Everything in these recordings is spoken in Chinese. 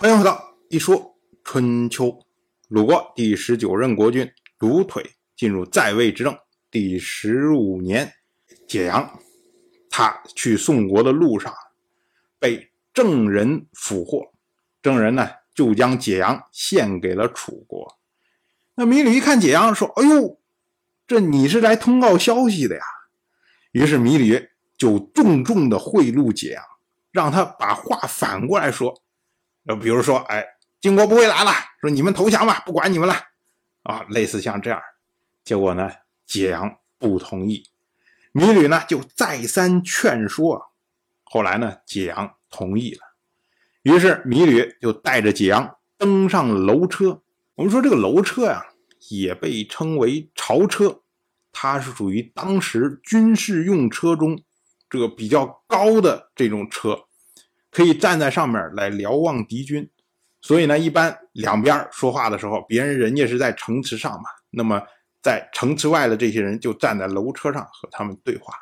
欢迎回到一说春秋。鲁国第十九任国君鲁腿进入在位执政第十五年，解阳，他去宋国的路上被郑人俘获，郑人呢就将解阳献给了楚国。那米吕一看解阳，说：“哎呦，这你是来通告消息的呀？”于是米吕就重重的贿赂解阳，让他把话反过来说。呃，比如说，哎，晋国不会来了，说你们投降吧，不管你们了，啊，类似像这样。结果呢，解阳不同意，米吕呢就再三劝说，后来呢，解阳同意了。于是米吕就带着解阳登上楼车。我们说这个楼车呀，也被称为朝车，它是属于当时军事用车中这个比较高的这种车。可以站在上面来瞭望敌军，所以呢，一般两边说话的时候，别人人家是在城池上嘛，那么在城池外的这些人就站在楼车上和他们对话。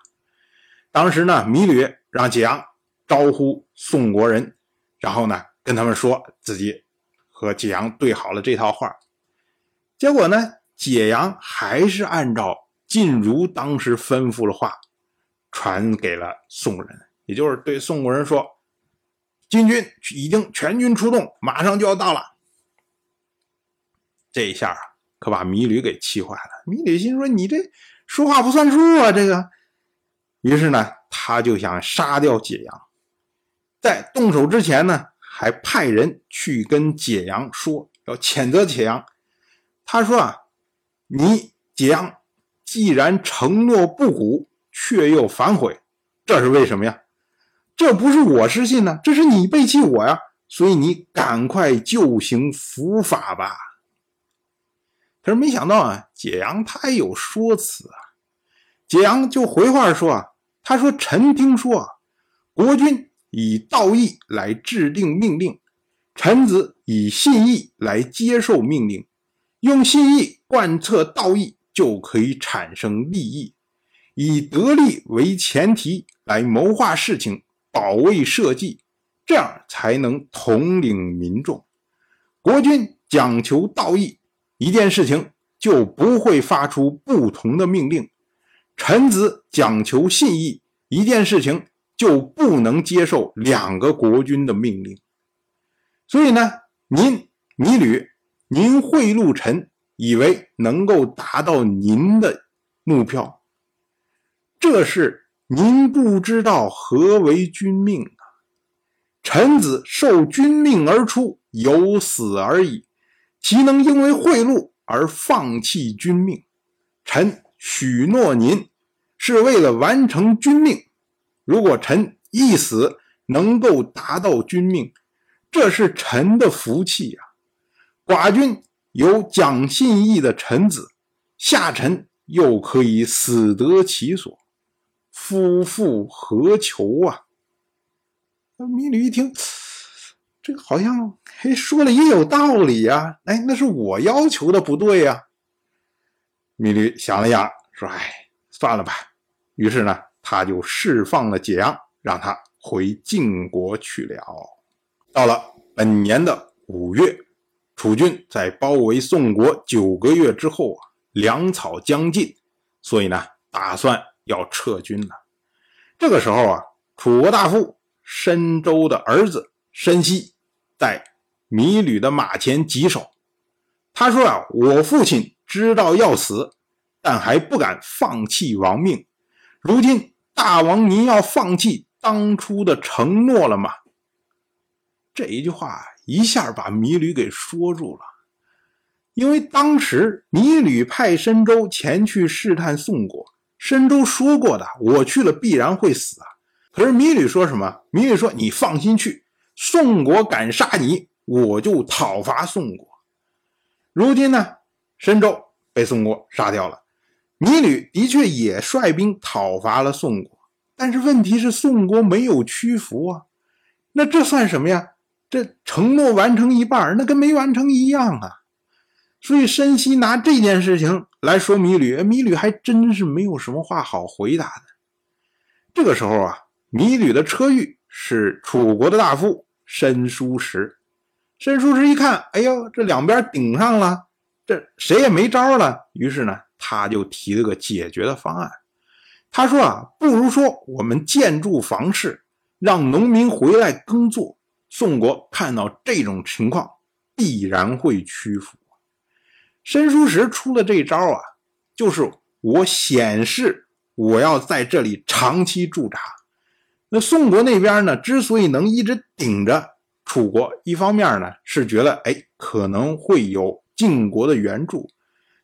当时呢，米吕让解阳招呼宋国人，然后呢跟他们说自己和解阳对好了这套话。结果呢，解阳还是按照晋如当时吩咐的话传给了宋人，也就是对宋国人说。金军已经全军出动，马上就要到了。这一下啊，可把米吕给气坏了。米吕心说：“你这说话不算数啊！”这个，于是呢，他就想杀掉解阳。在动手之前呢，还派人去跟解阳说，要谴责解阳。他说：“啊，你解阳既然承诺不古，却又反悔，这是为什么呀？”这不是我失信呢，这是你背弃我呀！所以你赶快就行伏法吧。可是没想到啊，解阳他也有说辞啊。解阳就回话说啊，他说：“臣听说啊，国君以道义来制定命令，臣子以信义来接受命令，用信义贯彻道义，就可以产生利益，以得利为前提来谋划事情。”保卫社稷，这样才能统领民众。国君讲求道义，一件事情就不会发出不同的命令；臣子讲求信义，一件事情就不能接受两个国君的命令。所以呢，您米吕，您贿赂臣，以为能够达到您的目标，这是。您不知道何为君命啊！臣子受君命而出，有死而已，岂能因为贿赂而放弃君命？臣许诺您，是为了完成君命。如果臣一死能够达到君命，这是臣的福气呀！寡君有讲信义的臣子，下臣又可以死得其所。夫复何求啊？米吕一听，这个好像嘿说了也有道理呀。哎，那是我要求的不对呀。米吕想了想，说：“哎，算了吧。”于是呢，他就释放了解阳，让他回晋国去了。到了本年的五月，楚军在包围宋国九个月之后啊，粮草将尽，所以呢，打算。要撤军了。这个时候啊，楚国大夫申州的儿子申西在米吕的马前棘手。他说啊：“我父亲知道要死，但还不敢放弃亡命。如今大王您要放弃当初的承诺了吗？”这一句话一下把米吕给说住了，因为当时米吕派申州前去试探宋国。申州说过的，我去了必然会死啊。可是米吕说什么？米吕说：“你放心去，宋国敢杀你，我就讨伐宋国。”如今呢，申州被宋国杀掉了，米吕的确也率兵讨伐了宋国，但是问题是宋国没有屈服啊。那这算什么呀？这承诺完成一半，那跟没完成一样啊。所以申西拿这件事情来说米吕，米吕还真是没有什么话好回答的。这个时候啊，米吕的车御是楚国的大夫申叔时，申叔时一看，哎呦，这两边顶上了，这谁也没招了。于是呢，他就提了个解决的方案。他说啊，不如说我们建筑房市，让农民回来耕作。宋国看到这种情况，必然会屈服。申叔时出的这一招啊，就是我显示我要在这里长期驻扎。那宋国那边呢，之所以能一直顶着。楚国一方面呢是觉得哎可能会有晋国的援助，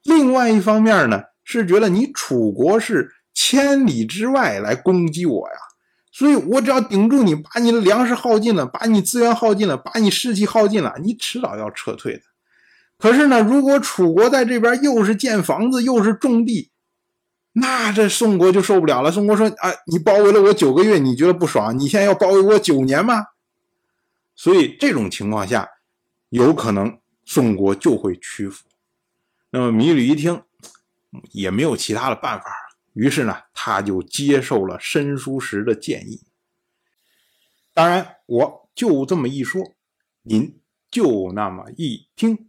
另外一方面呢是觉得你楚国是千里之外来攻击我呀，所以我只要顶住你，把你的粮食耗尽了，把你资源耗尽了，把你士气耗尽了，你迟早要撤退的。可是呢，如果楚国在这边又是建房子又是种地，那这宋国就受不了了。宋国说啊，你包围了我九个月，你觉得不爽？你现在要包围我九年吗？所以这种情况下，有可能宋国就会屈服。那么芈吕一听，也没有其他的办法，于是呢，他就接受了申叔时的建议。当然，我就这么一说，您就那么一听，